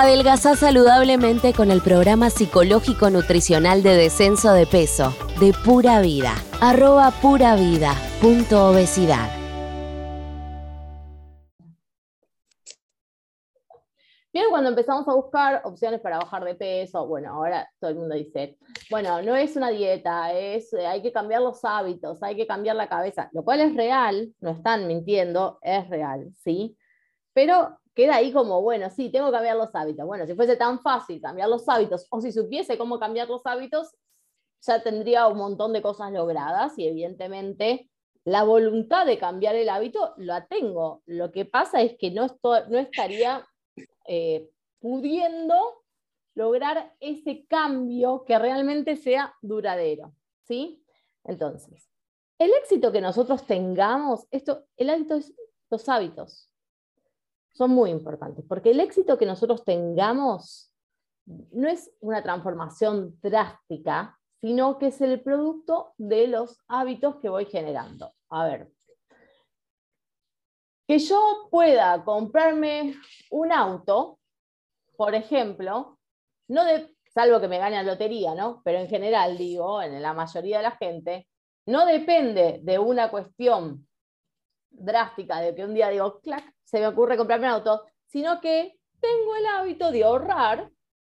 Adelgazá saludablemente con el programa psicológico nutricional de descenso de peso de Pura Vida. Arroba pura vida punto obesidad. Bien, cuando empezamos a buscar opciones para bajar de peso, bueno, ahora todo el mundo dice, bueno, no es una dieta, es, eh, hay que cambiar los hábitos, hay que cambiar la cabeza, lo cual es real, no están mintiendo, es real, ¿sí? Pero queda ahí como, bueno, sí, tengo que cambiar los hábitos. Bueno, si fuese tan fácil cambiar los hábitos, o si supiese cómo cambiar los hábitos, ya tendría un montón de cosas logradas y evidentemente la voluntad de cambiar el hábito la tengo. Lo que pasa es que no, no estaría eh, pudiendo lograr ese cambio que realmente sea duradero. ¿sí? Entonces, el éxito que nosotros tengamos, esto, el hábito es los hábitos son muy importantes, porque el éxito que nosotros tengamos no es una transformación drástica, sino que es el producto de los hábitos que voy generando. A ver, que yo pueda comprarme un auto, por ejemplo, no de, salvo que me gane la lotería, ¿no? Pero en general, digo, en la mayoría de la gente, no depende de una cuestión drástica, de que un día digo, clac, se me ocurre comprarme un auto, sino que tengo el hábito de ahorrar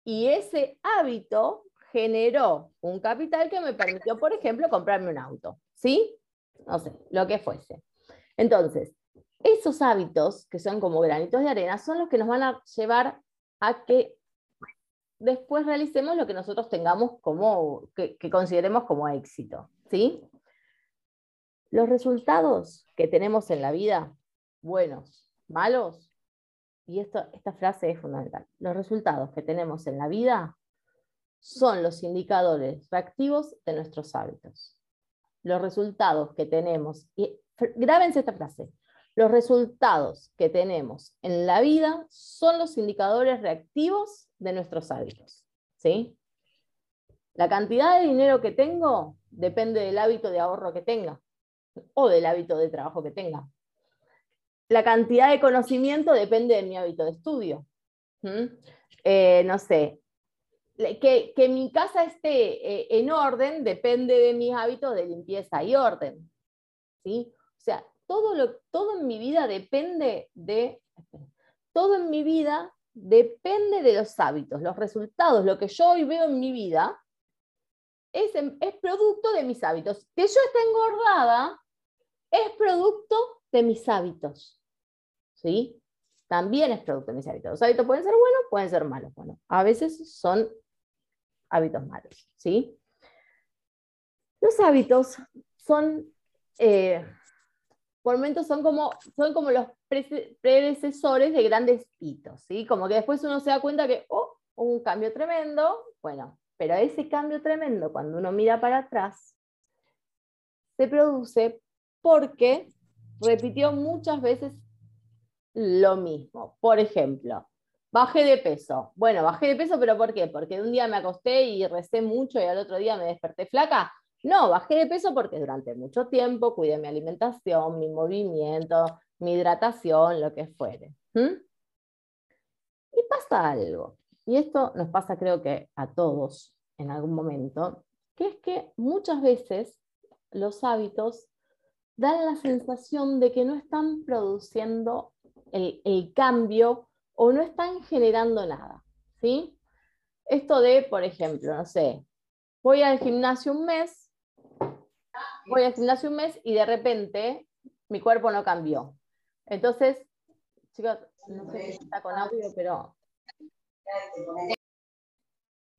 y ese hábito generó un capital que me permitió, por ejemplo, comprarme un auto, ¿sí? No sé, lo que fuese. Entonces, esos hábitos, que son como granitos de arena, son los que nos van a llevar a que después realicemos lo que nosotros tengamos como, que, consideremos como éxito, ¿sí? Los resultados que tenemos en la vida, buenos, malos, y esto, esta frase es fundamental, los resultados que tenemos en la vida son los indicadores reactivos de nuestros hábitos. Los resultados que tenemos, y grábense esta frase, los resultados que tenemos en la vida son los indicadores reactivos de nuestros hábitos. ¿sí? La cantidad de dinero que tengo depende del hábito de ahorro que tenga o del hábito de trabajo que tenga la cantidad de conocimiento depende de mi hábito de estudio. Eh, no sé, que, mi casa esté eh, en orden depende de mis hábitos de limpieza y orden. ¿sí? O sea, todo, lo, todo en mi vida depende de... Todo en mi vida depende de los hábitos, los resultados, lo que yo hoy veo en mi vida es, es producto de mis hábitos. Que yo esté engordada es producto de mis hábitos. ¿sí? También es producto de mis hábitos. Los hábitos pueden ser buenos, pueden ser malos. Bueno, a veces son hábitos malos, ¿sí? Los hábitos son, eh, por momentos son como, son como los predecesores de grandes hitos, ¿sí? Como que después uno se da cuenta que, oh, hubo un cambio tremendo, bueno, pero ese cambio tremendo, cuando uno mira para atrás, se produce porque repitió muchas veces lo mismo. Por ejemplo, bajé de peso. Bueno, bajé de peso, pero ¿por qué? Porque un día me acosté y recé mucho y al otro día me desperté flaca. No, bajé de peso porque durante mucho tiempo cuidé mi alimentación, mi movimiento, mi hidratación, lo que fuere. Y pasa algo, y esto nos pasa creo que a todos en algún momento, que es que muchas veces los hábitos dan la sensación de que no están produciendo el, cambio o no están generando nada. ¿sí? Esto de, por ejemplo, no sé, voy al gimnasio un mes, voy al gimnasio un mes y de repente mi cuerpo no cambió. Entonces, chicos, no sé si está con audio, pero...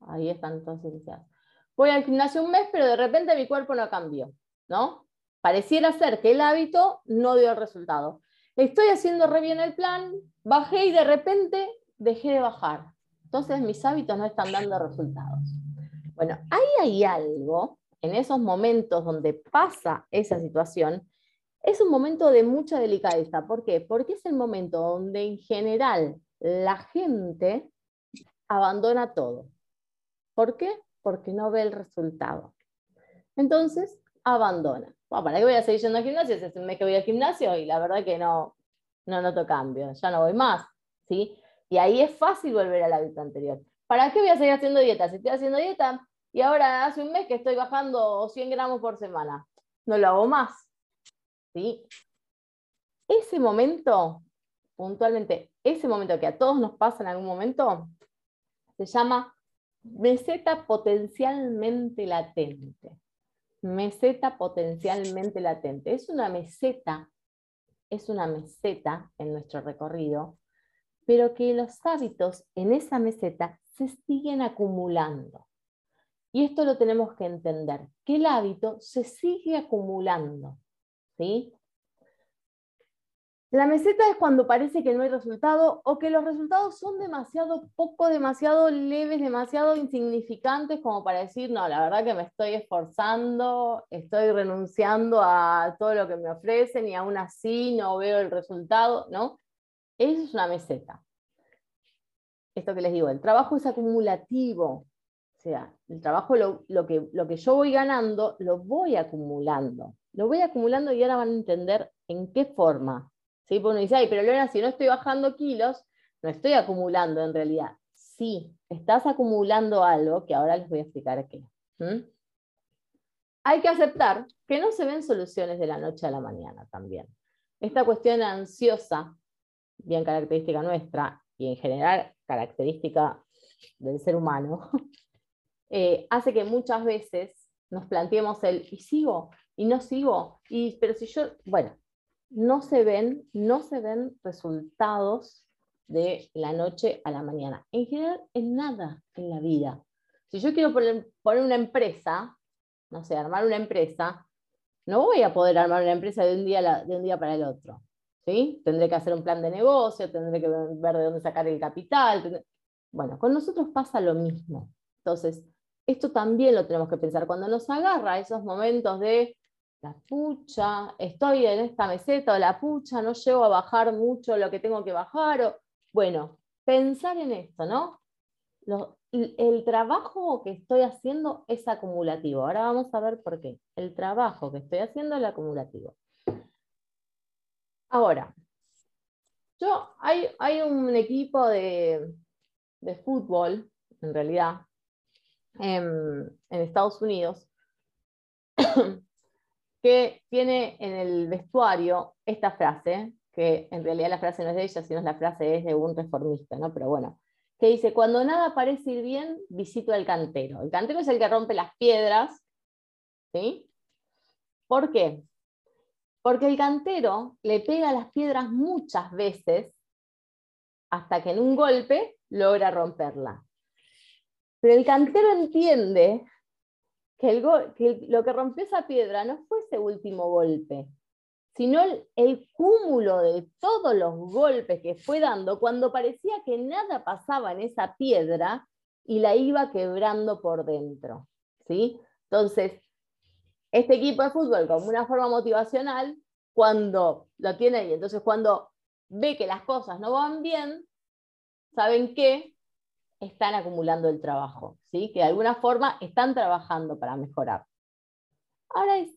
Ahí están entonces. Voy al gimnasio un mes, pero de repente mi cuerpo no cambió, ¿no? Pareciera ser que el hábito no dio el resultado estoy haciendo re bien el plan, bajé y de repente dejé de bajar. Entonces mis hábitos no están dando resultados. Bueno, ahí hay algo, en esos momentos donde pasa esa situación, es un momento de mucha delicadeza. ¿Por qué? Porque es el momento donde en general la gente abandona todo. ¿Por qué? Porque no ve el resultado. Entonces, abandona. ¿Para qué voy a seguir yendo al gimnasio? Hace un mes que voy al gimnasio y la verdad que no, no noto cambio, ya no voy más. ¿sí? Y ahí es fácil volver al hábito anterior. ¿Para qué voy a seguir haciendo dieta? Si estoy haciendo dieta y ahora hace un mes que estoy bajando 100 gramos por semana, no lo hago más. ¿Sí? Ese momento, puntualmente, ese momento que a todos nos pasa en algún momento, se llama meseta potencialmente latente. Meseta potencialmente latente. Es una meseta, es una meseta en nuestro recorrido, pero que los hábitos en esa meseta se siguen acumulando. Y esto lo tenemos que entender, que el hábito se sigue acumulando. ¿sí? La meseta es cuando parece que no hay resultado o que los resultados son demasiado poco, demasiado leves, demasiado insignificantes como para decir, no, la verdad que me estoy esforzando, estoy renunciando a todo lo que me ofrecen y aún así no veo el resultado, ¿no? Eso es una meseta. Esto que les digo, el trabajo es acumulativo, o sea, el trabajo, lo, que, lo que yo voy ganando, lo voy acumulando. Lo voy acumulando y ahora van a entender en qué forma ¿sí? Porque uno dice, ay, pero Lorena, si no estoy bajando kilos, no estoy acumulando en realidad. Sí, estás acumulando algo que ahora les voy a explicar qué. Hay que aceptar que no se ven soluciones de la noche a la mañana también. Esta cuestión ansiosa, bien característica nuestra y en general característica del ser humano, eh, hace que muchas veces nos planteemos el, ¿y sigo? ¿Y no sigo? Y, pero si yo, bueno, no se ven, no se ven resultados de la noche a la mañana. En general, en nada en la vida. Si yo quiero poner, una empresa, no sé, armar una empresa, no voy a poder armar una empresa de un día, de un día para el otro. ¿sí? Tendré que hacer un plan de negocio, tendré que ver de dónde sacar el capital. Bueno, con nosotros pasa lo mismo. Entonces, esto también lo tenemos que pensar. Cuando nos agarra esos momentos de la pucha, estoy en esta meseta o la pucha, no llego a bajar mucho lo que tengo que bajar. O, bueno, pensar en esto, ¿no? el trabajo que estoy haciendo es acumulativo. Ahora vamos a ver por qué. El trabajo que estoy haciendo es acumulativo. Ahora, yo, hay, hay un equipo de, fútbol, en realidad, en Estados Unidos, que tiene en el vestuario esta frase, que en realidad la frase no es de ella, sino la frase es de un reformista, ¿no? Pero bueno, que dice, cuando nada parece ir bien, visito al cantero. El cantero es el que rompe las piedras, ¿sí? ¿Por qué? Porque el cantero le pega las piedras muchas veces hasta que en un golpe logra romperla. Pero el cantero entiende que, lo que rompió esa piedra no fue ese último golpe, sino el, cúmulo de todos los golpes que fue dando cuando parecía que nada pasaba en esa piedra y la iba quebrando por dentro. ¿sí? Entonces, este equipo de fútbol como una forma motivacional, cuando lo tiene ahí, entonces cuando ve que las cosas no van bien, ¿saben qué? Están acumulando el trabajo, ¿sí? que de alguna forma están trabajando para mejorar. Ahora es,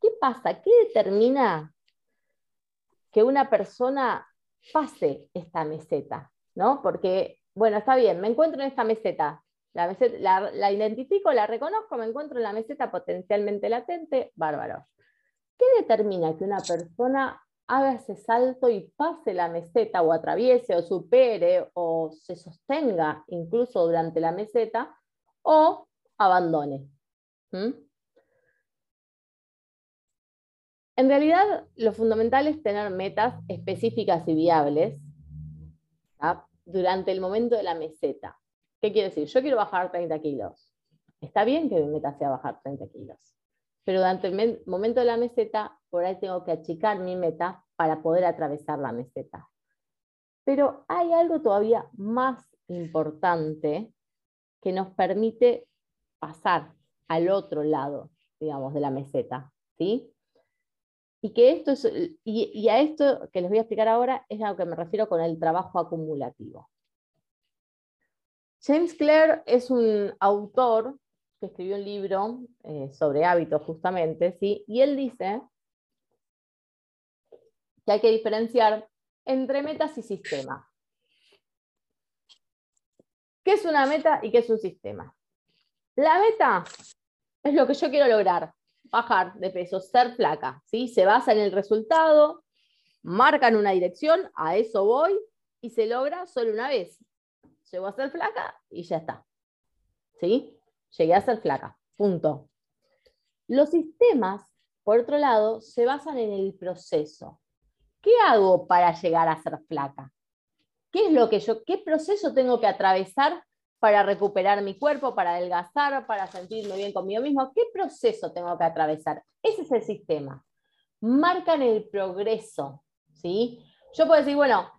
¿qué pasa? ¿Qué determina que una persona pase esta meseta? ¿no? Porque, bueno, está bien, me encuentro en esta meseta, la, la, identifico, la reconozco, me encuentro en la meseta potencialmente latente, bárbaro. ¿Qué determina que una persona haga ese salto y pase la meseta o atraviese o supere o se sostenga incluso durante la meseta o abandone. En realidad, lo fundamental es tener metas específicas y viables durante el momento de la meseta. ¿Qué quiere decir? Yo quiero bajar 30 kilos. Está bien que mi meta sea bajar 30 kilos pero durante el momento de la meseta, por ahí tengo que achicar mi meta para poder atravesar la meseta. Pero hay algo todavía más importante que nos permite pasar al otro lado, digamos, de la meseta, ¿sí? Y, que esto es, y, a esto que les voy a explicar ahora es a lo que me refiero con el trabajo acumulativo. James Clear es un autor que escribió un libro eh, sobre hábitos justamente, ¿sí? y él dice que hay que diferenciar entre metas y sistema. ¿Qué es una meta y qué es un sistema? La meta es lo que yo quiero lograr, bajar de peso, ser flaca, ¿sí? Se basa en el resultado, marcan una dirección, a eso voy y se logra solo una vez. Llego a ser flaca y ya está. ¿Sí? Llegué a ser flaca. Punto. Los sistemas, por otro lado, se basan en el proceso. ¿Qué hago para llegar a ser flaca? ¿Qué es lo que yo, qué proceso tengo que atravesar para recuperar mi cuerpo, para adelgazar, para sentirme bien conmigo mismo? ¿Qué proceso tengo que atravesar? Ese es el sistema. Marcan el progreso, ¿sí? Yo puedo decir, bueno,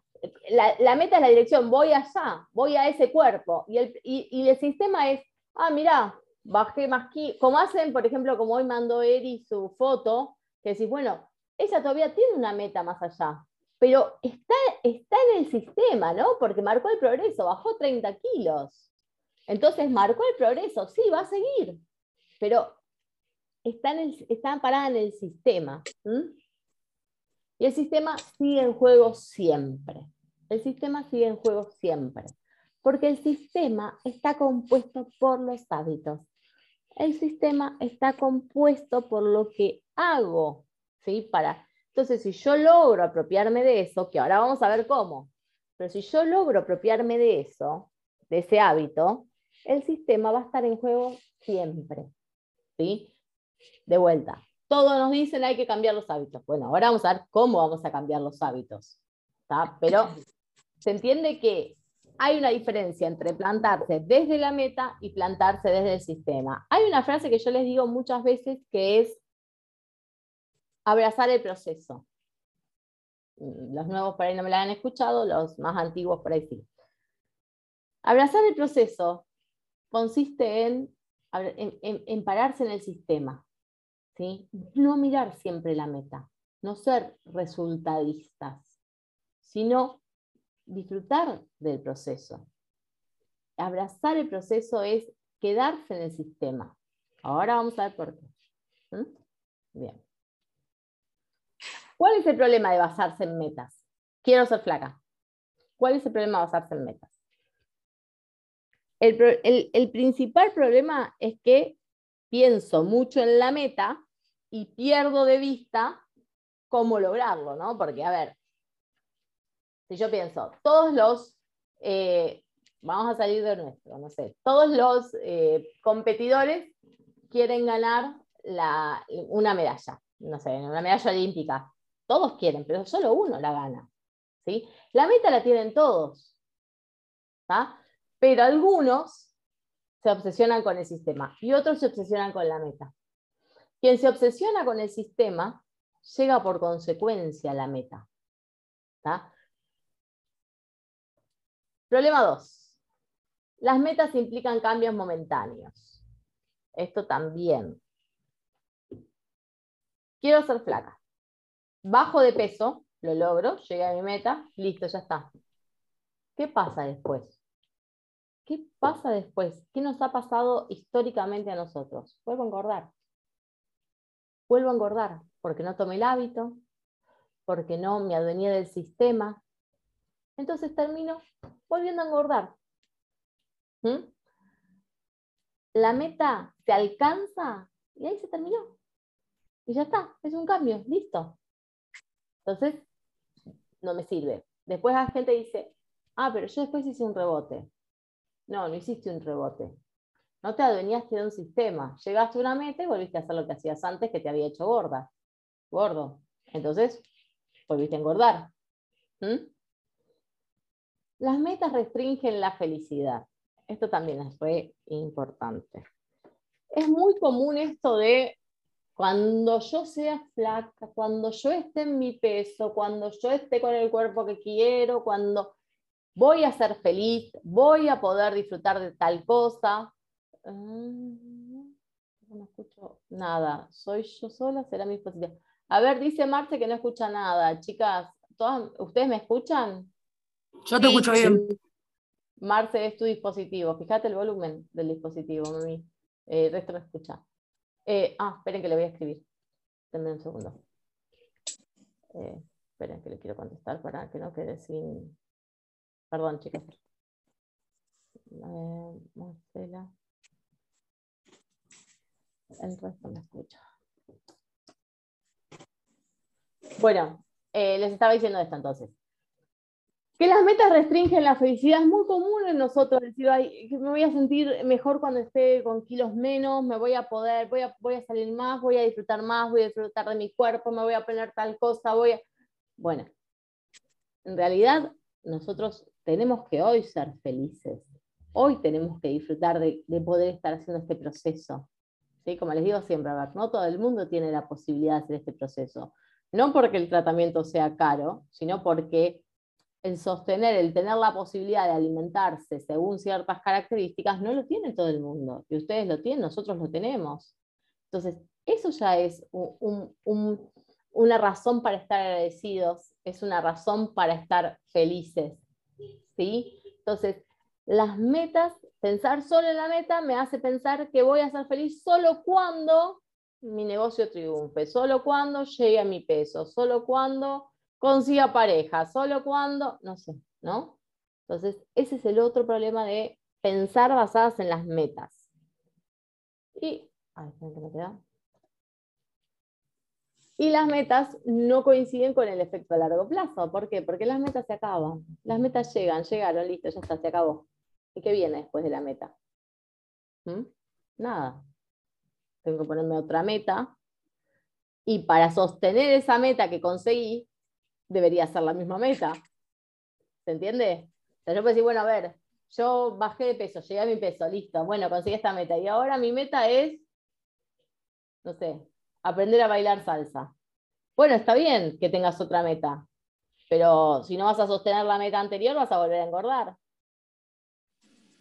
la, meta es la dirección, voy allá, voy a ese cuerpo. Y el, y, el sistema es, ah, mira, bajé más aquí. Como hacen, por ejemplo, como hoy mandó Eri su foto, que decís, bueno, ella todavía tiene una meta más allá, pero está, está en el sistema, ¿no? Porque marcó el progreso, bajó 30 kilos. Entonces marcó el progreso, sí, va a seguir, pero está, en está parada en el sistema. Y el sistema sigue en juego siempre. El sistema sigue en juego siempre. Porque el sistema está compuesto por los hábitos. El sistema está compuesto por lo que hago. ¿sí? Para, entonces, si yo logro apropiarme de eso, que ahora vamos a ver cómo, pero si yo logro apropiarme de eso, de ese hábito, el sistema va a estar en juego siempre. ¿sí? De vuelta, todos nos dicen hay que cambiar los hábitos. Bueno, ahora vamos a ver cómo vamos a cambiar los hábitos. Pero se entiende que hay una diferencia entre plantarse desde la meta y plantarse desde el sistema. Hay una frase que yo les digo muchas veces que es abrazar el proceso. Los nuevos por ahí no me la han escuchado, los más antiguos por ahí sí. Abrazar el proceso consiste en, en pararse en el sistema. No mirar siempre la meta, no ser resultadistas, sino disfrutar del proceso. Abrazar el proceso es quedarse en el sistema. Ahora vamos a ver por qué. ¿Mm? Bien. ¿Cuál es el problema de basarse en metas? Quiero ser flaca. ¿Cuál es el problema de basarse en metas? el principal problema es que pienso mucho en la meta y pierdo de vista cómo lograrlo, ¿no? Porque, a ver, si yo pienso, todos los, eh, vamos a salir de nuestro, no sé, todos los eh, competidores quieren ganar la, una medalla, no sé, una medalla olímpica. Todos quieren, pero solo uno la gana. ¿sí? La meta la tienen todos. Pero algunos se obsesionan con el sistema y otros se obsesionan con la meta. Quien se obsesiona con el sistema llega por consecuencia a la meta. Problema 2. Las metas implican cambios momentáneos. Esto también. Quiero ser flaca. Bajo de peso, lo logro, llegué a mi meta, listo, ya está. ¿Qué pasa después? ¿Qué pasa después? ¿Qué nos ha pasado históricamente a nosotros? Vuelvo a engordar vuelvo a engordar porque no tomé el hábito, porque no me adueñé del sistema. Entonces termino volviendo a engordar. La meta se alcanza y ahí se terminó. Y ya está, es un cambio, listo. Entonces, no me sirve. Después la gente dice, ah, pero yo después hice un rebote. No, no hiciste un rebote. No te adueñaste de un sistema. Llegaste a una meta y volviste a hacer lo que hacías antes que te había hecho gorda. Gordo. Entonces, volviste a engordar. ¿Mm? Las metas restringen la felicidad. Esto también es re importante. Es muy común esto de cuando yo sea flaca, cuando yo esté en mi peso, cuando yo esté con el cuerpo que quiero, cuando voy a ser feliz, voy a poder disfrutar de tal cosa. Ah, no escucho nada. Soy yo sola, será mi dispositivo. A ver, dice Marce que no escucha nada. Chicas, ¿todas, ¿ustedes me escuchan? Yo te escucho bien. Marce es tu dispositivo. Fíjate el volumen del dispositivo, mami. Eh, el resto no escucha. Eh, ah, esperen que le voy a escribir. Denme un segundo. Eh, esperen que le quiero contestar para que no quede sin. Perdón, chicas. Eh, Marcela. El resto me escucha. Bueno, eh, les estaba diciendo esto entonces. Que las metas restringen la felicidad es muy común en nosotros decir, Ay, me voy a sentir mejor cuando esté con kilos menos, me voy a poder, voy a, voy a salir más, voy a disfrutar más, voy a disfrutar de mi cuerpo, me voy a poner tal cosa, voy a... Bueno, en realidad nosotros tenemos que hoy ser felices. Hoy tenemos que disfrutar de, de poder estar haciendo este proceso. ¿Sí? Como les digo siempre, a ver, no todo el mundo tiene la posibilidad de hacer este proceso. No porque el tratamiento sea caro, sino porque el sostener, el tener la posibilidad de alimentarse según ciertas características, no lo tiene todo el mundo. Y ustedes lo tienen, nosotros lo tenemos. Entonces, eso ya es una razón para estar agradecidos, es una razón para estar felices. ¿sí? Entonces, las metas, pensar solo en la meta me hace pensar que voy a ser feliz solo cuando mi negocio triunfe, solo cuando llegue a mi peso, solo cuando consiga pareja, solo cuando, no sé, ¿no? Entonces, ese es el otro problema de pensar basadas en las metas. Y, Y las metas no coinciden con el efecto a largo plazo. ¿Por qué? Porque las metas se acaban. Las metas llegan, llegaron, listo, ya está, se acabó. ¿Y qué viene después de la meta? ¿Mm? Nada. Tengo que ponerme otra meta. Y para sostener esa meta que conseguí, debería ser la misma meta. ¿Se entiende? O sea, yo puedo decir, bueno, a ver, yo bajé de peso, llegué a mi peso, listo, bueno, conseguí esta meta. Y ahora mi meta es, no sé, aprender a bailar salsa. Bueno, está bien que tengas otra meta, pero si no vas a sostener la meta anterior, vas a volver a engordar.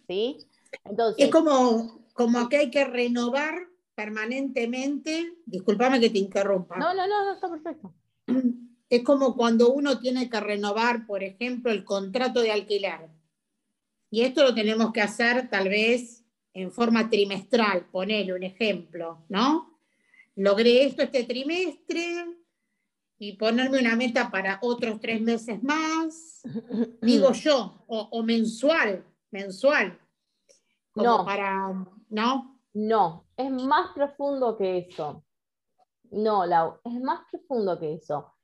¿Sí? Entonces, es como, como que hay que renovar permanentemente. Disculpame que te interrumpa. No, no, no, no está perfecto. Es como cuando uno tiene que renovar, por ejemplo, el contrato de alquiler. Y esto lo tenemos que hacer tal vez en forma trimestral, ponerle un ejemplo, ¿no? Logré esto este trimestre y ponerme una meta para otros tres meses más, digo yo, o, mensual, mensual. no. para, ¿no? No, es más profundo que eso. No, Lau, es más profundo que eso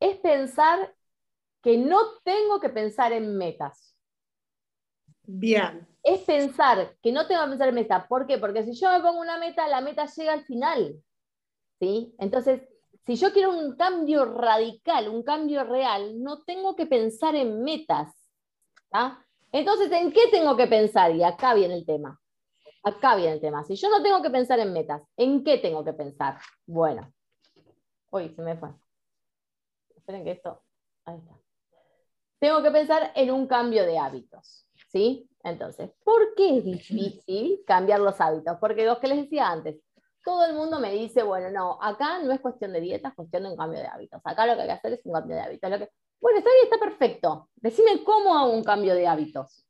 es pensar que no tengo que pensar en metas. Bien. Es pensar que no tengo que pensar en metas. ¿Por qué? Porque si yo me pongo una meta, la meta llega al final. ¿Sí? Entonces, si yo quiero un cambio radical, un cambio real, no tengo que pensar en metas. Entonces, ¿en qué tengo que pensar? Y acá viene el tema. Acá viene el tema. Si yo no tengo que pensar en metas, ¿en qué tengo que pensar? Bueno, hoy se me fue esperen que esto, ahí está. Tengo que pensar en un cambio de hábitos, ¿sí? Entonces, ¿por qué es difícil cambiar los hábitos? Porque lo que les decía antes, todo el mundo me dice, bueno, no, acá no es cuestión de dieta, es cuestión de un cambio de hábitos. Acá lo que hay que hacer es un cambio de hábitos. Lo que... Bueno, está bien, está perfecto. Decime cómo hago un cambio de hábitos.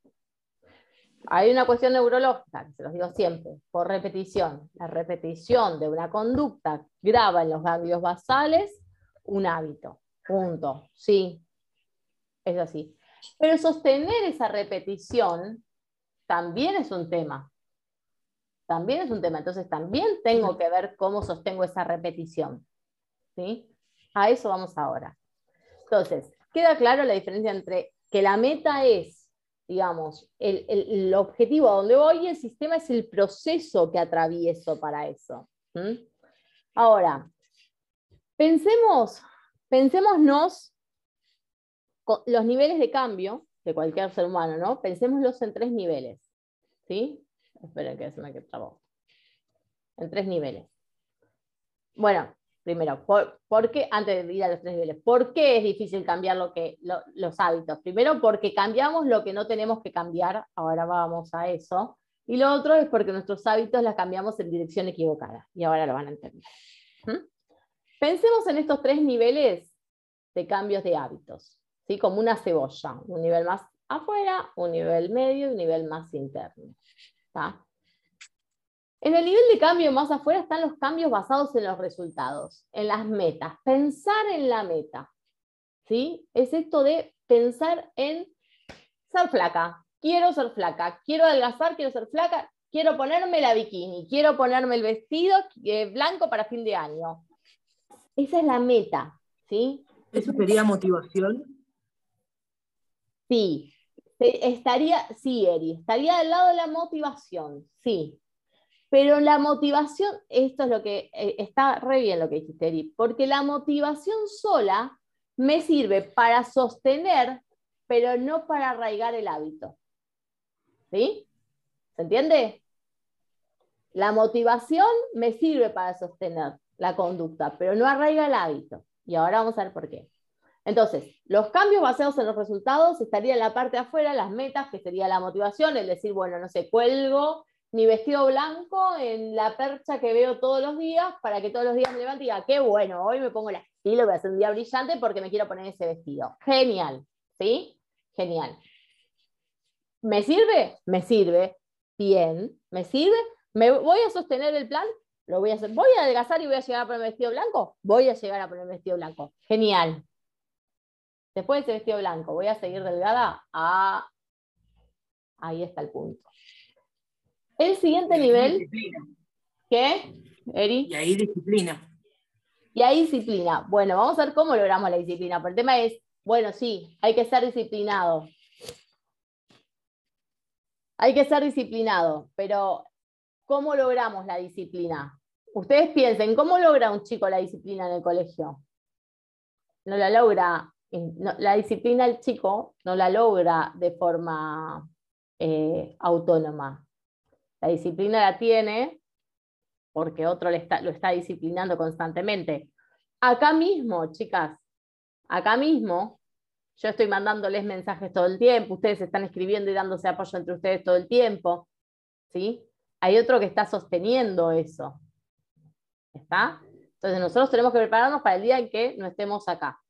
Hay una cuestión neurológica, que se los digo siempre, por repetición. La repetición de una conducta graba en los ganglios basales un hábito. Punto. Sí, es así. Pero sostener esa repetición también es un tema. También es un tema. Entonces también tengo que ver cómo sostengo esa repetición. ¿Sí? A eso vamos ahora. Entonces, queda claro la diferencia entre que la meta es, digamos, el, objetivo a donde voy y el sistema es el proceso que atravieso para eso. Ahora, pensemos Pensémonos los niveles de cambio de cualquier ser humano, ¿no? Pensémoslos en tres niveles, ¿sí? Esperen que se me trabó. En tres niveles. Bueno, primero, ¿por, qué, antes de ir a los tres niveles, ¿por qué es difícil cambiar lo que, los hábitos? Primero, porque cambiamos lo que no tenemos que cambiar, ahora vamos a eso. Y lo otro es porque nuestros hábitos las cambiamos en dirección equivocada, y ahora lo van a entender. ¿Mm? Pensemos en estos tres niveles de cambios de hábitos, ¿sí? como una cebolla, un nivel más afuera, un nivel medio y un nivel más interno. En el nivel de cambio más afuera están los cambios basados en los resultados, en las metas, pensar en la meta. ¿sí? Es esto de pensar en ser flaca. quiero ser flaca, quiero adelgazar, quiero ser flaca, quiero ponerme la bikini, quiero ponerme el vestido eh, blanco para fin de año. Esa es la meta, ¿sí? ¿Eso sería motivación? Sí, estaría, sí, Eri, estaría al lado de la motivación, sí. Pero la motivación, esto es lo que eh, está re bien lo que dijiste, Eri, porque la motivación sola me sirve para sostener, pero no para arraigar el hábito. ¿Sí? ¿Se entiende? La motivación me sirve para sostener la conducta, pero no arraiga el hábito. Y ahora vamos a ver por qué. Entonces, los cambios basados en los resultados estarían en la parte de afuera, las metas, que sería la motivación, el decir, bueno, no sé, cuelgo mi vestido blanco en la percha que veo todos los días para que todos los días me levante y diga, qué bueno, hoy me pongo el estilo, voy a hacer un día brillante porque me quiero poner ese vestido. Genial, ¿sí? Genial. ¿Me sirve? Me sirve. Bien, ¿me sirve? ¿Me voy a sostener el plan? Lo voy a hacer. ¿Voy a adelgazar y voy a llegar a poner vestido blanco? Voy a llegar a poner vestido blanco. Genial. Después de ese vestido blanco, ¿voy a seguir delgada? Ah, ahí está el punto. El siguiente nivel. ¿Qué, Eri? Y ahí disciplina. Y ahí disciplina. Bueno, vamos a ver cómo logramos la disciplina. Pero el tema es, bueno, sí, hay que ser disciplinado. Hay que ser disciplinado, pero ¿cómo logramos la disciplina? Ustedes piensen, ¿cómo logra un chico la disciplina en el colegio? No la logra, la disciplina del chico no la logra de forma eh, autónoma. La disciplina la tiene porque otro lo está disciplinando constantemente. Acá mismo, chicas, acá mismo, yo estoy mandándoles mensajes todo el tiempo, ustedes están escribiendo y dándose apoyo entre ustedes todo el tiempo, ¿sí? Hay otro que está sosteniendo eso. ¿Está? Entonces nosotros tenemos que prepararnos para el día en que no estemos acá.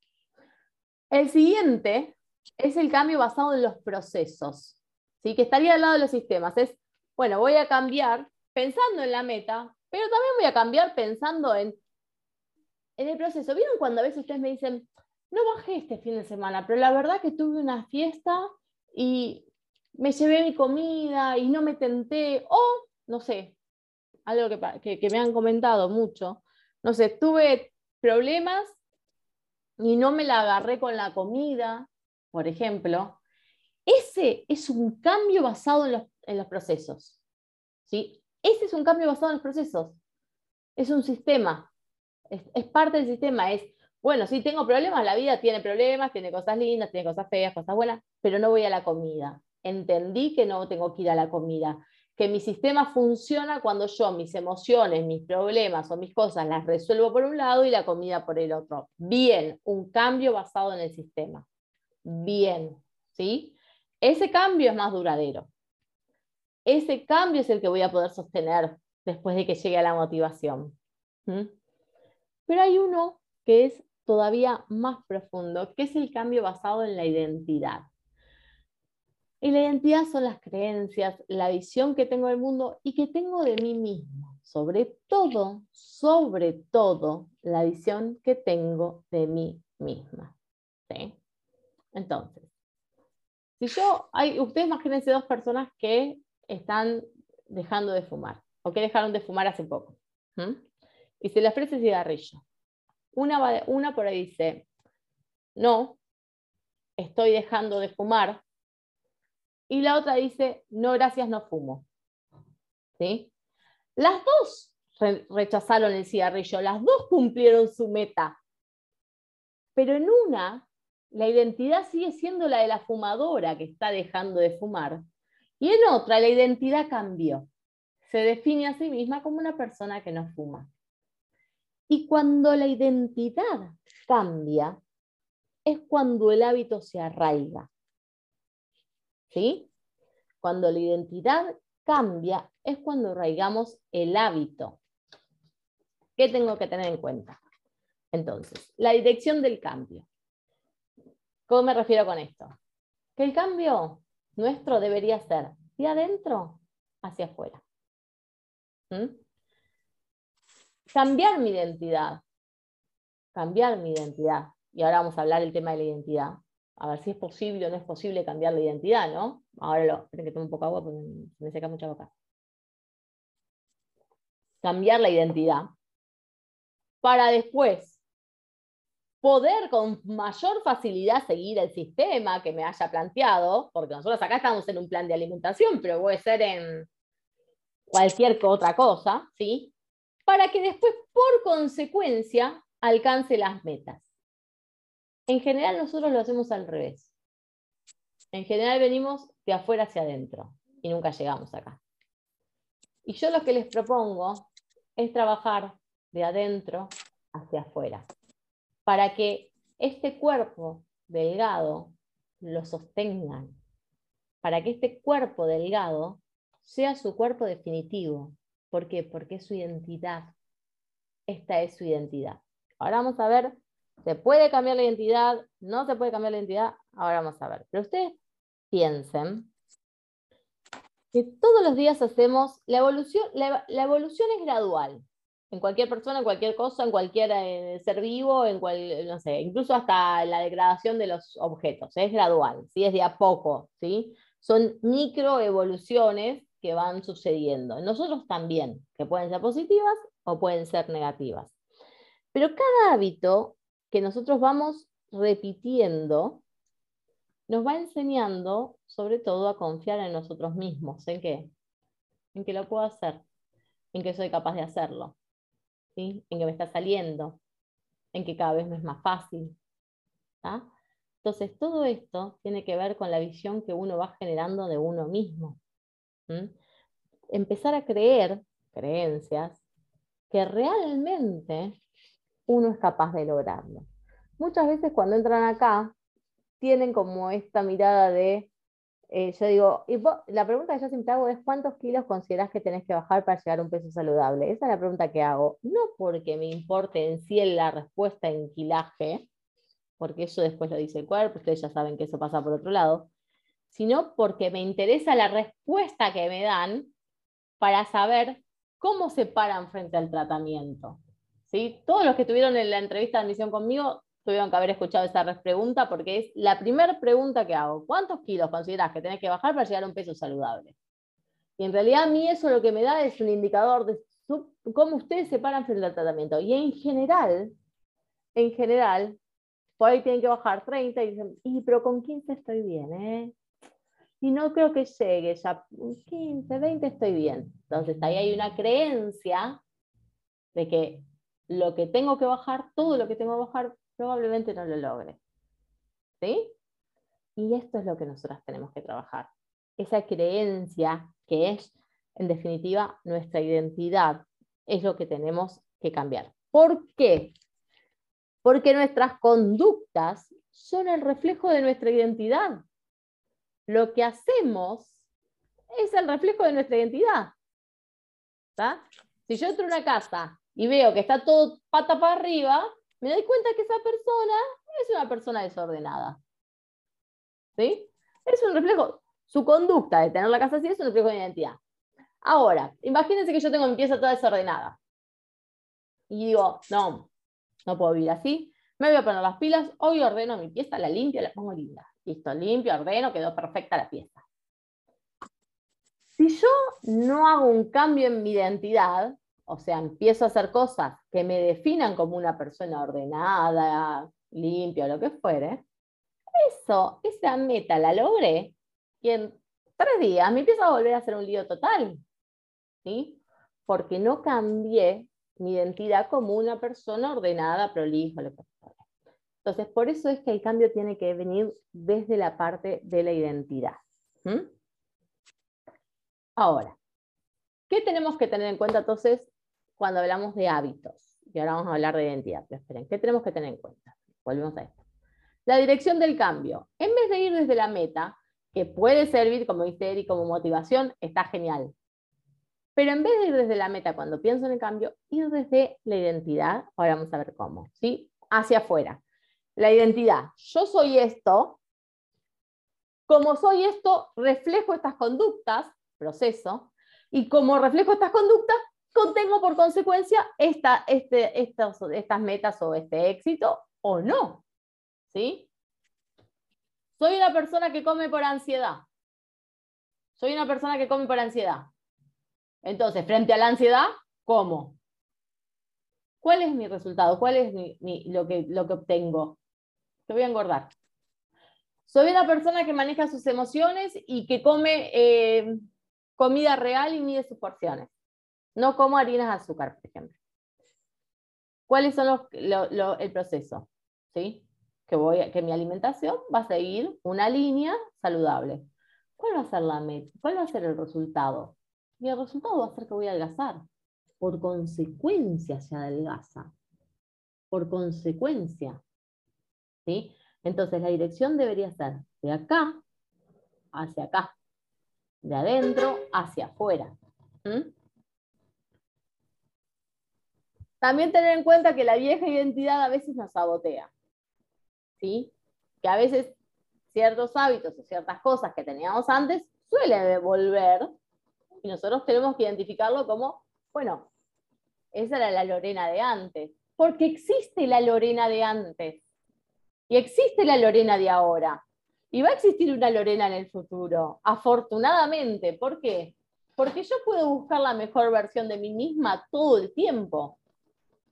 El siguiente es el cambio basado en los procesos, ¿sí? que estaría al lado de los sistemas. Es, bueno, voy a cambiar pensando en la meta, pero también voy a cambiar pensando en, en el proceso. ¿Vieron cuando a veces ustedes me dicen, no bajé este fin de semana, pero la verdad que tuve una fiesta y me llevé mi comida y no me tenté, o no sé, algo que, que, me han comentado mucho, no sé, tuve problemas y no me la agarré con la comida, por ejemplo, ese es un cambio basado en los, en los procesos. ¿sí? Ese es un cambio basado en los procesos. Es un sistema, es, es parte del sistema, es bueno, sí tengo problemas, la vida tiene problemas, tiene cosas lindas, tiene cosas feas, cosas buenas, pero no voy a la comida. Entendí que no tengo que ir a la comida, que mi sistema funciona cuando yo mis emociones, mis problemas o mis cosas las resuelvo por un lado y la comida por el otro. Bien, un cambio basado en el sistema. Bien, ¿sí? Ese cambio es más duradero. Ese cambio es el que voy a poder sostener después de que llegue a la motivación. Pero hay uno que es todavía más profundo, que es el cambio basado en la identidad. Y la identidad son las creencias, la visión que tengo del mundo y que tengo de mí mismo. Sobre todo, sobre todo, la visión que tengo de mí misma. Entonces, si yo, hay, ustedes imagínense dos personas que están dejando de fumar o que dejaron de fumar hace poco. Y se les ofrece cigarrillo. Una, por ahí dice, no, estoy dejando de fumar. Y la otra dice, no, gracias, no fumo. ¿Sí? Las dos rechazaron el cigarrillo, las dos cumplieron su meta. Pero en una, la identidad sigue siendo la de la fumadora que está dejando de fumar. Y en otra, la identidad cambió. Se define a sí misma como una persona que no fuma. Y cuando la identidad cambia, es cuando el hábito se arraiga. ¿Sí? Cuando la identidad cambia, es cuando arraigamos el hábito. ¿Qué tengo que tener en cuenta? Entonces, la dirección del cambio. ¿Cómo me refiero con esto? Que el cambio nuestro debería ser de adentro hacia afuera. ¿Mm? cambiar mi identidad, cambiar mi identidad, y ahora vamos a hablar del tema de la identidad, a ver si es posible o no es posible cambiar la identidad, ¿no? Ahora lo, esperen que tome un poco de agua porque me seca mucha boca. Cambiar la identidad para después poder con mayor facilidad seguir el sistema que me haya planteado, porque nosotros acá estamos en un plan de alimentación, pero puede ser en cualquier otra cosa, ¿sí? Para que después, por consecuencia, alcance las metas. En general nosotros lo hacemos al revés. En general venimos de afuera hacia adentro y nunca llegamos acá. Y yo lo que les propongo es trabajar de adentro hacia afuera, para que este cuerpo delgado lo sostengan, para que este cuerpo delgado sea su cuerpo definitivo. ¿Por qué? Porque es su identidad. Esta es su identidad. Ahora vamos a ver ¿Se puede cambiar la identidad? ¿No se puede cambiar la identidad? Ahora vamos a ver. Pero ustedes piensen que todos los días hacemos, la evolución, la, evolución es gradual. En cualquier persona, en cualquier cosa, en cualquier eh, ser vivo, en cual, no sé, incluso hasta la degradación de los objetos. Es gradual, ¿sí? es de a poco. ¿sí? Son microevoluciones que van sucediendo. Nosotros también, que pueden ser positivas o pueden ser negativas. Pero cada hábito que nosotros vamos repitiendo, nos va enseñando sobre todo a confiar en nosotros mismos. ¿En qué? En que lo puedo hacer, en que soy capaz de hacerlo, ¿sí? en que me está saliendo, en que cada vez me es más fácil. Entonces, todo esto tiene que ver con la visión que uno va generando de uno mismo. Empezar a creer creencias que realmente uno es capaz de lograrlo. Muchas veces cuando entran acá, tienen como esta mirada de, eh, yo digo, y la pregunta que yo siempre hago es, ¿cuántos kilos consideras que tenés que bajar para llegar a un peso saludable? Esa es la pregunta que hago, no porque me importe en sí la respuesta en kilaje, porque eso después lo dice el cuerpo, ustedes ya saben que eso pasa por otro lado, sino porque me interesa la respuesta que me dan para saber cómo se paran frente al tratamiento. ¿Sí? Todos los que estuvieron en la entrevista de admisión conmigo tuvieron que haber escuchado esa pregunta porque es la primera pregunta que hago. ¿Cuántos kilos consideras que tenés que bajar para llegar a un peso saludable? Y en realidad a mí eso lo que me da es un indicador de cómo ustedes se paran frente al tratamiento. Y en general, en general, por ahí tienen que bajar 30 y dicen, y pero con 15 estoy bien, ¿eh? Y no creo que llegue ya, 15, 20 estoy bien. Entonces ahí hay una creencia de que lo que tengo que bajar, todo lo que tengo que bajar, probablemente no lo logre. ¿Sí? Y esto es lo que nosotras tenemos que trabajar. Esa creencia que es, en definitiva, nuestra identidad, es lo que tenemos que cambiar. ¿Por qué? Porque nuestras conductas son el reflejo de nuestra identidad. Lo que hacemos es el reflejo de nuestra identidad. Si yo entro a una casa y veo que está todo pata para arriba, me doy cuenta que esa persona es una persona desordenada. ¿Sí? Es un reflejo, su conducta de tener la casa así es un reflejo de identidad. Ahora, imagínense que yo tengo mi pieza toda desordenada. Y digo, no, no puedo vivir así. Me voy a poner las pilas, hoy ordeno mi pieza, la limpio, la pongo linda. Listo, limpio, ordeno, quedó perfecta la pieza. Si yo no hago un cambio en mi identidad, o sea, empiezo a hacer cosas que me definan como una persona ordenada, limpia, lo que fuere, eso, esa meta la logré y en tres días me empiezo a volver a hacer un lío total, ¿sí? Porque no cambié mi identidad como una persona ordenada, prolija, lo que fuere. Entonces, por eso es que el cambio tiene que venir desde la parte de la identidad. Ahora, ¿qué tenemos que tener en cuenta entonces cuando hablamos de hábitos. Y ahora vamos a hablar de identidad. Pero esperen, ¿qué tenemos que tener en cuenta? Volvemos a esto. La dirección del cambio. En vez de ir desde la meta, que puede servir, como dice Eri, como motivación, está genial. Pero en vez de ir desde la meta cuando pienso en el cambio, ir desde la identidad, ahora vamos a ver cómo, ¿sí? Hacia afuera. La identidad. Yo soy esto. Como soy esto, reflejo estas conductas, proceso, y como reflejo estas conductas, contengo por consecuencia esta, este, estas metas o este éxito o no. ¿Sí? Soy una persona que come por ansiedad. Soy una persona que come por ansiedad. Entonces, frente a la ansiedad, ¿cómo? ¿Cuál es mi resultado? ¿Cuál es lo, que, lo que obtengo? Te voy a engordar. Soy una persona que maneja sus emociones y que come eh, comida real y mide sus porciones. No como harinas de azúcar, por ejemplo. ¿Cuáles son los, el proceso? ¿Sí? Que, voy, que mi alimentación va a seguir una línea saludable. ¿Cuál va a ser la ¿Cuál va a ser el resultado? Y el resultado va a ser que voy a adelgazar. Por consecuencia se adelgaza. Por consecuencia. ¿Sí? Entonces la dirección debería ser de acá hacia acá, de adentro hacia afuera. ¿Mm? También tener en cuenta que la vieja identidad a veces nos sabotea. ¿sí? Que a veces ciertos hábitos o ciertas cosas que teníamos antes suelen volver y nosotros tenemos que identificarlo como, bueno, esa era la Lorena de antes, porque existe la Lorena de antes. Y existe la Lorena de ahora. Y va a existir una Lorena en el futuro, afortunadamente. ¿Por qué? Porque yo puedo buscar la mejor versión de mí misma todo el tiempo.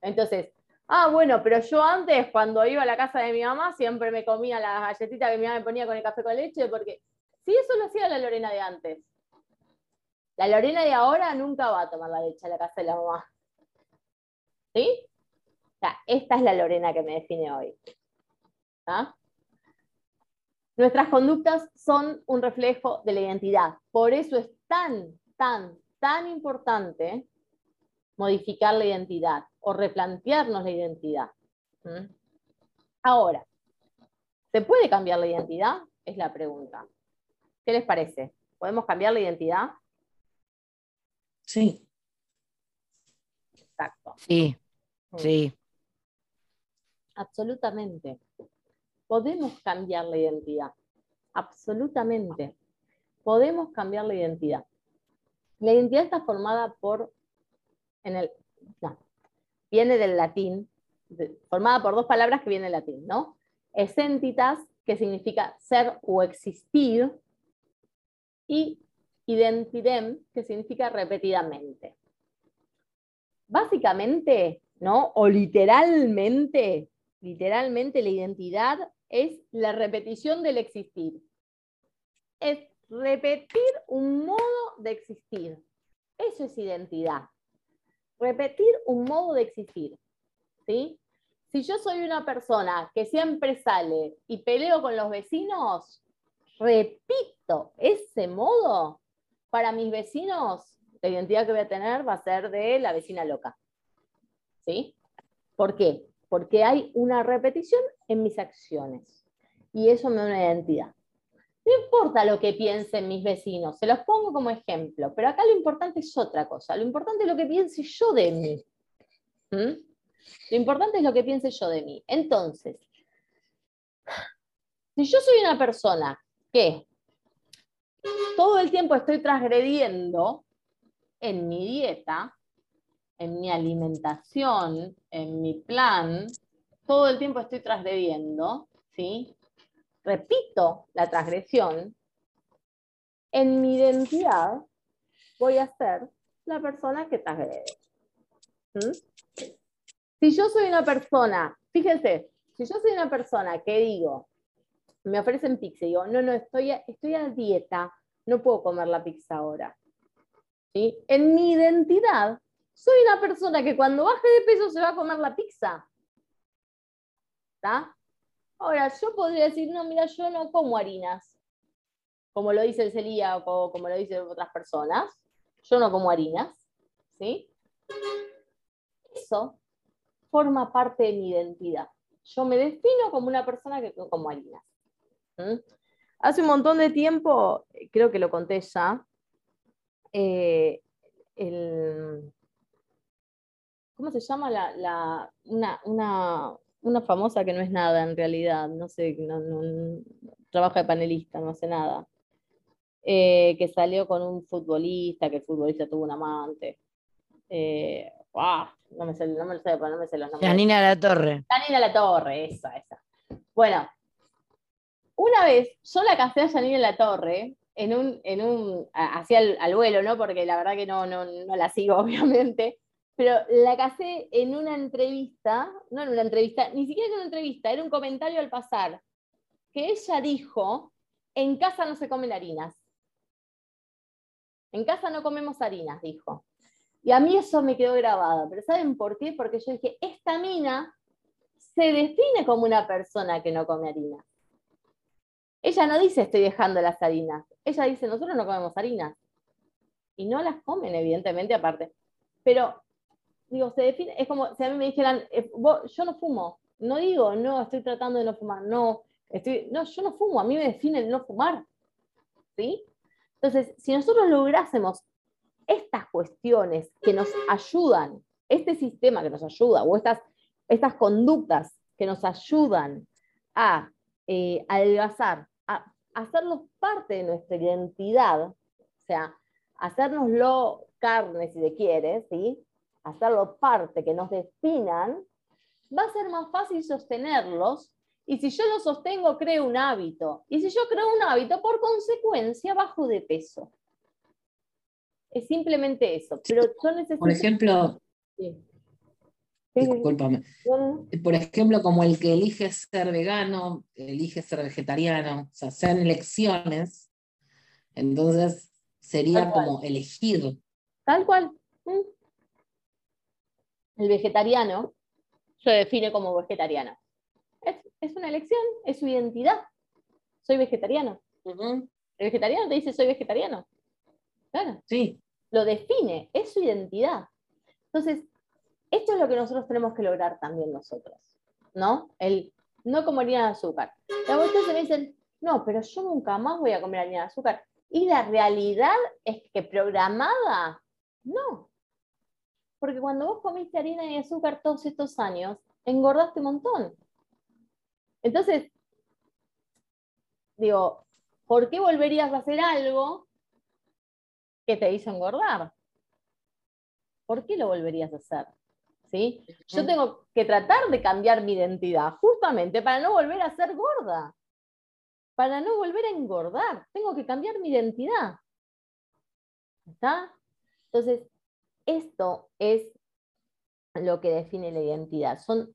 Entonces, ah, bueno, pero yo antes, cuando iba a la casa de mi mamá, siempre me comía las galletitas que mi mamá me ponía con el café con leche, porque sí, eso lo hacía la Lorena de antes. La Lorena de ahora nunca va a tomar la leche a la casa de la mamá. ¿Sí? O sea, esta es la Lorena que me define hoy. ¿Ah? Nuestras conductas son un reflejo de la identidad. Por eso es tan, tan, tan importante modificar la identidad o replantearnos la identidad. ¿Mm? Ahora, ¿se puede cambiar la identidad? Es la pregunta. ¿Qué les parece? ¿Podemos cambiar la identidad? Sí. Exacto. Sí, mm. sí. Absolutamente podemos cambiar la identidad. Absolutamente. Podemos cambiar la identidad. La identidad está formada por, en el, viene del latín, formada por dos palabras que vienen del latín, ¿no? Esentitas, que significa ser o existir, y identidem, que significa repetidamente. Básicamente, ¿no? O literalmente, literalmente la identidad es la repetición del existir. Es repetir un modo de existir. Eso es identidad. Repetir un modo de existir. ¿sí? Si yo soy una persona que siempre sale y peleo con los vecinos, repito ese modo, para mis vecinos, la identidad que voy a tener va a ser de la vecina loca. ¿Sí? ¿Por qué? porque hay una repetición en mis acciones y eso me da una identidad. No importa lo que piensen mis vecinos, se los pongo como ejemplo, pero acá lo importante es otra cosa, lo importante es lo que piense yo de mí. ¿Mm? Lo importante es lo que piense yo de mí. Entonces, si yo soy una persona que todo el tiempo estoy transgrediendo en mi dieta, en mi alimentación, en mi plan, todo el tiempo estoy transgrediendo, ¿sí? Repito la transgresión, en mi identidad voy a ser la persona que transgrede. ¿Mm? Si yo soy una persona, fíjense, si yo soy una persona que digo, me ofrecen pizza y digo, no, no, estoy a, estoy a dieta, no puedo comer la pizza ahora. ¿Sí? En mi identidad soy una persona que cuando baje de peso se va a comer la pizza. ¿Está? Ahora, yo podría decir, no, mira, yo no como harinas, como lo dice el celíaco, como lo dicen otras personas. Yo no como harinas, ¿sí? Eso forma parte de mi identidad. Yo me defino como una persona que como harinas. Hace un montón de tiempo, creo que lo conté ya, eh, el, ¿Cómo se llama la, una, famosa que no es nada en realidad? No sé, trabaja de panelista, no hace nada. Eh, que salió con un futbolista, que el futbolista tuvo un amante. Eh, no, me sé, no, me sé, los nombres. Janina La Torre. Janina La Torre, esa, esa. Bueno, una vez, yo la casé a Janine en la torre, en un, en un, hacia al, vuelo, ¿no? Porque la verdad que no, no, no la sigo, obviamente, pero la casé en una entrevista, no en una entrevista, ni siquiera en una entrevista, era un comentario al pasar, que ella dijo, en casa no se comen harinas. En casa no comemos harinas, dijo. Y a mí eso me quedó grabado. Pero ¿saben por qué? Porque yo dije, esta mina se define como una persona que no come harinas. Ella no dice estoy dejando las harinas. Ella dice nosotros no comemos harinas. Y no las comen, evidentemente, aparte. Pero, digo, se define, es como si a mí me dijeran, eh, yo no fumo. No digo, no, estoy tratando de no fumar. No, estoy, no, yo no fumo. A mí me define el no fumar. ¿Sí? Entonces, si nosotros lográsemos estas cuestiones que nos ayudan, este sistema que nos ayuda, o estas, estas conductas que nos ayudan a eh, adelgazar, a hacerlos parte de nuestra identidad, o sea, hacernoslo carne si te quieres, ¿sí? Hacerlo parte, que nos definan, va a ser más fácil sostenerlos y si yo lo sostengo, creo un hábito. Y si yo creo un hábito, por consecuencia, bajo de peso. Es simplemente eso. Pero yo necesito... Por ejemplo, discúlpame. Por ejemplo, como el que elige ser vegano, elige ser vegetariano, o sea, sean elecciones, entonces sería como elegir. Tal cual. El vegetariano se define como vegetariano es, una elección, es su identidad. Soy vegetariano. El vegetariano te dice soy vegetariano. Claro. Sí. Lo define, es su identidad. Entonces, esto es lo que nosotros tenemos que lograr también nosotros, ¿no? El no comería azúcar. La se me dicen, no, pero yo nunca más voy a comer harina de azúcar. Y la realidad es que programada, no. Porque cuando vos comiste harina de azúcar todos estos años, engordaste un montón. Entonces, digo, ¿por qué volverías a hacer algo que te hizo engordar? ¿Por qué lo volverías a hacer? ¿Sí? Yo tengo que tratar de cambiar mi identidad, justamente para no volver a ser gorda, para no volver a engordar. Tengo que cambiar mi identidad. ¿Está? Entonces, esto es lo que define la identidad. Son,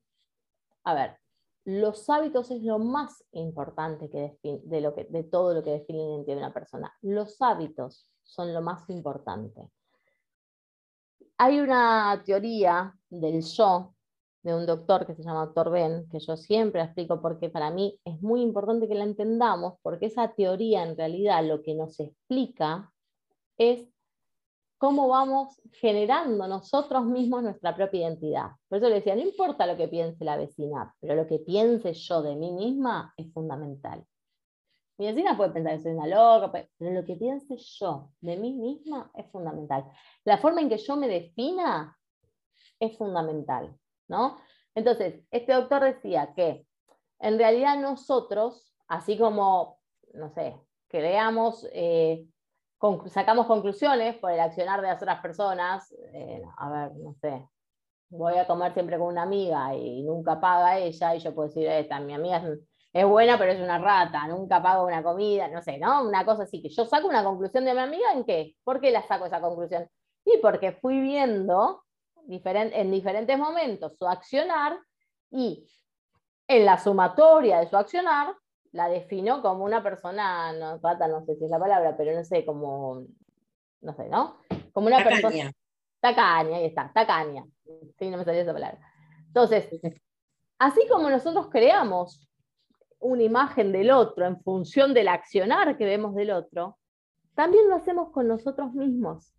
a ver, los hábitos es lo más importante que de, lo que, de todo lo que define la identidad de una persona. Los hábitos son lo más importante. Hay una teoría del yo de un doctor que se llama doctor Ben, que yo siempre explico porque para mí es muy importante que la entendamos, porque esa teoría en realidad lo que nos explica es cómo vamos generando nosotros mismos nuestra propia identidad. Por eso le decía, no importa lo que piense la vecina, pero lo que piense yo de mí misma es fundamental. Mi vecina puede pensar que soy una loca, pero lo que piense yo de mí misma es fundamental. La forma en que yo me defina es fundamental, ¿no? Entonces, este doctor decía que en realidad nosotros, así como, no sé, creamos eh, sacamos conclusiones por el accionar de las otras personas. Eh, a ver, no sé, voy a comer siempre con una amiga y nunca paga ella, y yo puedo decir, esta, mi amiga es, buena, pero es una rata, nunca pago una comida, no sé, ¿no? Una cosa así, que yo saco una conclusión de mi amiga, ¿en qué? ¿Por qué la saco esa conclusión? Y porque fui viendo en diferentes momentos su accionar y en la sumatoria de su accionar la defino como una persona, no, pata, no sé si es la palabra, pero no sé, como, no sé, ¿no? Como una persona. Tacaña, ahí está, tacaña. Sí, no me salió esa palabra. Entonces, así como nosotros creamos una imagen del otro en función del accionar que vemos del otro, también lo hacemos con nosotros mismos.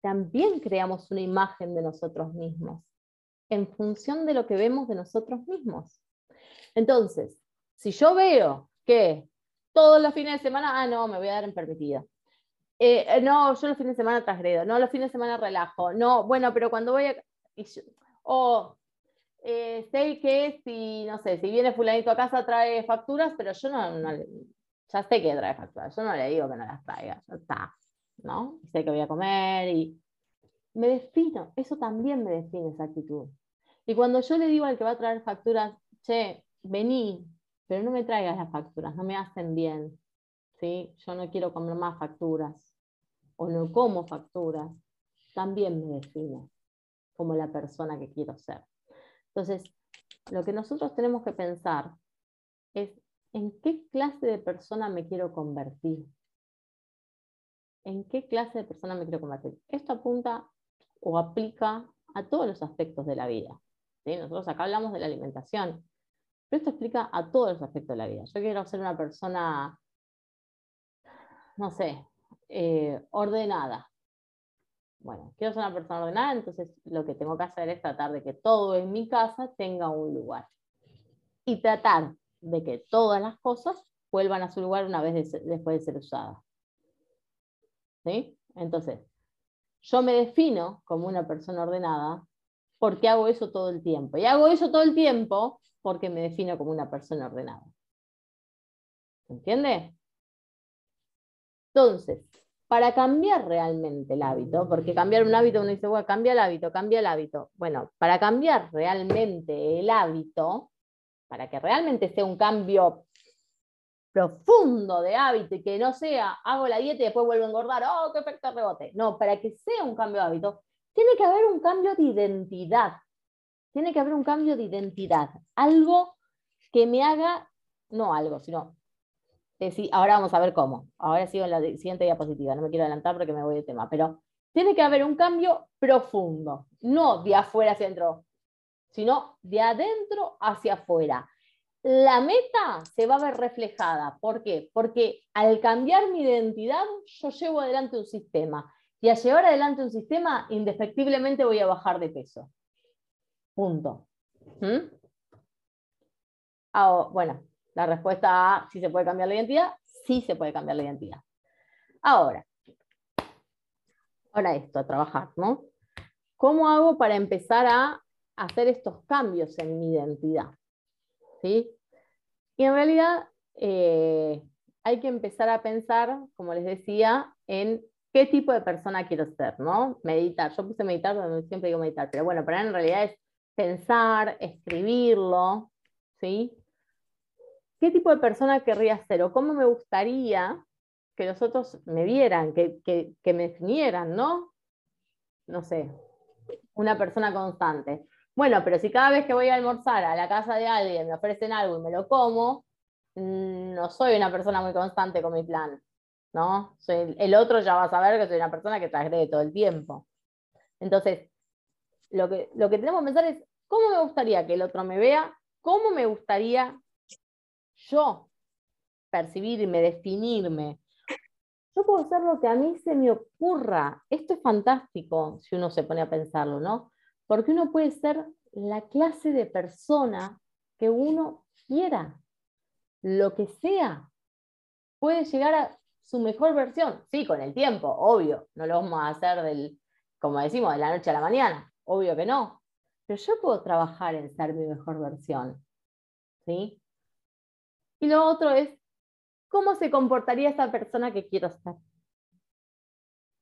También creamos una imagen de nosotros mismos en función de lo que vemos de nosotros mismos. Entonces, si yo veo que todos los fines de semana, ah, no, me voy a dar en permitida. Eh, eh, no, yo los fines de semana trasgredo, no, los fines de semana relajo, no, bueno, pero cuando voy a... O eh, sé que si, no sé, si viene fulanito a casa trae facturas, pero yo no, no ya sé que trae facturas, yo no le digo que no las traiga, ya está, ¿no? Sé que voy a comer y me defino, eso también me define esa actitud. Y cuando yo le digo al que va a traer facturas, che, vení, pero no me traigas las facturas, no me hacen bien. ¿sí? Yo no quiero comer más facturas o no como facturas. También me defino como la persona que quiero ser. Entonces, lo que nosotros tenemos que pensar es en qué clase de persona me quiero convertir. ¿En qué clase de persona me quiero convertir? Esto apunta o aplica a todos los aspectos de la vida. Nosotros acá hablamos de la alimentación, pero esto explica a todos los aspectos de la vida. Yo quiero ser una persona, no sé, eh, ordenada. Bueno, quiero ser una persona ordenada, entonces lo que tengo que hacer es tratar de que todo en mi casa tenga un lugar. Y tratar de que todas las cosas vuelvan a su lugar una vez después de ser usadas. ¿Sí? Entonces, yo me defino como una persona ordenada porque hago eso todo el tiempo. Y hago eso todo el tiempo porque me defino como una persona ordenada. ¿Entiende? Entonces, para cambiar realmente el hábito, porque cambiar un hábito, uno dice, bueno, cambia el hábito, cambia el hábito. Bueno, para cambiar realmente el hábito, para que realmente sea un cambio profundo de hábito y que no sea, hago la dieta y después vuelvo a engordar, oh, qué efecto rebote. No, para que sea un cambio de hábito, tiene que haber un cambio de identidad. Tiene que haber un cambio de identidad. Algo que me haga, no algo, sino, decir, ahora vamos a ver cómo. Ahora sigo en la siguiente diapositiva, no me quiero adelantar porque me voy de tema, pero tiene que haber un cambio profundo, no de afuera hacia adentro, sino de adentro hacia afuera. La meta se va a ver reflejada. ¿Por qué? Porque al cambiar mi identidad, yo llevo adelante un sistema. Y al llevar adelante un sistema, indefectiblemente voy a bajar de peso. Punto. ¿Mm? Ah, bueno, la respuesta a si se puede cambiar la identidad, sí se puede cambiar la identidad. Ahora, ahora esto, a trabajar, ¿no? ¿Cómo hago para empezar a hacer estos cambios en mi identidad. ¿sí? Y en realidad eh, hay que empezar a pensar, como les decía, en qué tipo de persona quiero ser, ¿no? Meditar. Yo puse meditar, siempre digo meditar, pero bueno, para en realidad es pensar, escribirlo, ¿sí? ¿Qué tipo de persona querría ser o cómo me gustaría que los otros me vieran, que, que me definieran, ¿no? No sé, una persona constante. Bueno, pero si cada vez que voy a almorzar a la casa de alguien me ofrecen algo y me lo como, mm, no soy una persona muy constante con mi plan, ¿no? Soy, el otro ya va a saber que soy una persona que transgrede todo el tiempo. Entonces, lo que, lo que tenemos que pensar es, ¿cómo me gustaría que el otro me vea? ¿Cómo me gustaría yo percibirme, definirme? Yo puedo hacer lo que a mí se me ocurra. Esto es fantástico si uno se pone a pensarlo, ¿no? porque uno puede ser la clase de persona que uno quiera, lo que sea, puede llegar a su mejor versión, sí, con el tiempo, obvio, no lo vamos a hacer del, como decimos, de la noche a la mañana, obvio que no, pero yo puedo trabajar en ser mi mejor versión, ¿sí? Y lo otro es, ¿cómo se comportaría esa persona que quiero ser?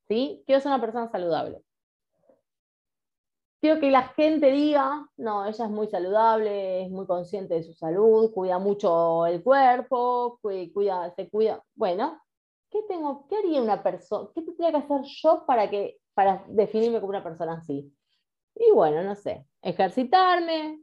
¿Sí? Quiero ser una persona saludable quiero que la gente diga, no, ella es muy saludable, es muy consciente de su salud, cuida mucho el cuerpo, cuida, se cuida. Bueno, ¿qué, tengo, qué haría una persona? ¿Qué tendría que hacer yo para, que, para definirme como una persona así? Y bueno, no sé, ejercitarme,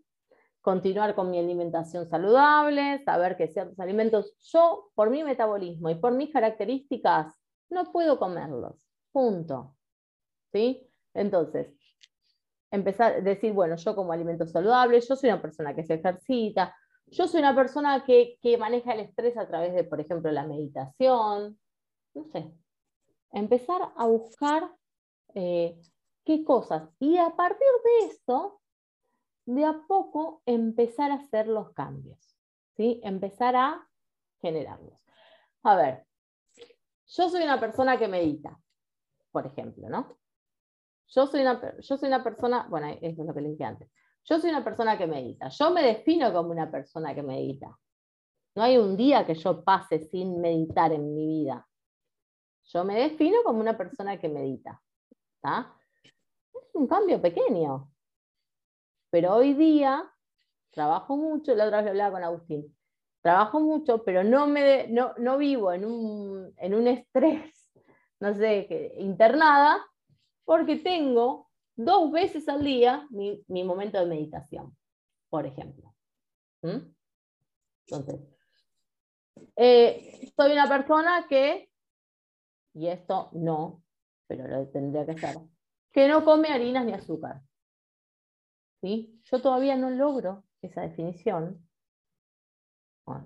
continuar con mi alimentación saludable, saber que ciertos alimentos yo, por mi metabolismo y por mis características, no puedo comerlos. Punto. ¿Sí? Entonces, empezar a decir, bueno, yo como alimento saludable, yo soy una persona que se ejercita, yo soy una persona que, maneja el estrés a través de, por ejemplo, la meditación, no sé, empezar a buscar eh, qué cosas. Y a partir de eso, de a poco empezar a hacer los cambios, ¿sí? Empezar a generarlos. A ver, yo soy una persona que medita, por ejemplo, ¿no? Yo soy, una, yo soy una persona, bueno, eso es lo que le dije antes. Yo soy una persona que medita. Yo me defino como una persona que medita. No hay un día que yo pase sin meditar en mi vida. Yo me defino como una persona que medita. Es un cambio pequeño. Pero hoy día trabajo mucho, la otra vez hablaba con Agustín. trabajo mucho, pero no, me, no, no vivo en un, en un estrés, no sé, internada, porque tengo dos veces al día mi, mi momento de meditación, por ejemplo. ¿Mm? Entonces, eh, soy una persona que, y esto no, pero lo tendría que ser, que no come harinas ni azúcar. ¿Sí? Yo todavía no logro esa definición.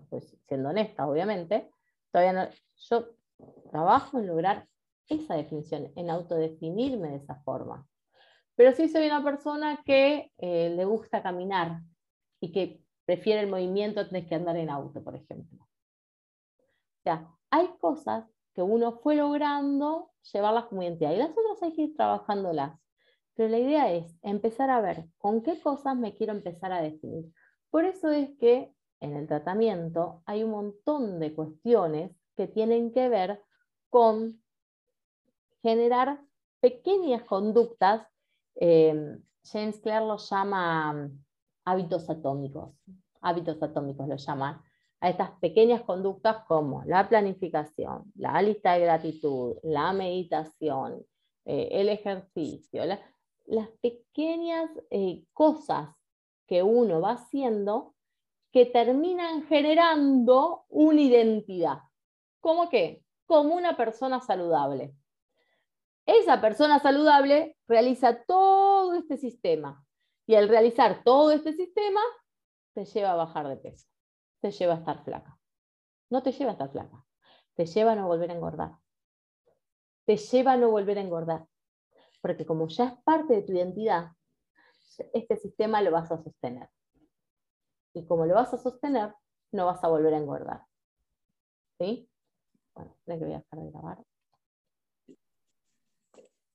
Pues siendo honesta, obviamente, todavía no, yo trabajo en lograr esa definición, en autodefinirme de esa forma. Pero sí soy una persona que eh, le gusta caminar y que prefiere el movimiento antes que andar en auto, por ejemplo. O sea, hay cosas que uno fue logrando llevarlas como identidad y las otras hay que ir trabajándolas. Pero la idea es empezar a ver con qué cosas me quiero empezar a definir. Por eso es que en el tratamiento hay un montón de cuestiones que tienen que ver con generar pequeñas conductas. eh, James Clear los llama mm, hábitos atómicos. Hábitos atómicos lo llaman a estas pequeñas conductas como la planificación, la lista de gratitud, la meditación, eh, el ejercicio, la- las pequeñas eh, cosas que uno va haciendo que terminan generando una identidad. ¿Cómo qué? Como una persona saludable. Esa persona saludable realiza todo este sistema y al realizar todo este sistema te lleva a bajar de peso, te lleva a estar flaca. No te lleva a estar flaca, te lleva a no volver a engordar. Te lleva a no volver a engordar. Porque como ya es parte de tu identidad, este sistema lo vas a sostener. Y como lo vas a sostener, no vas a volver a engordar. ¿Sí? Bueno, creo voy a dejar de grabar.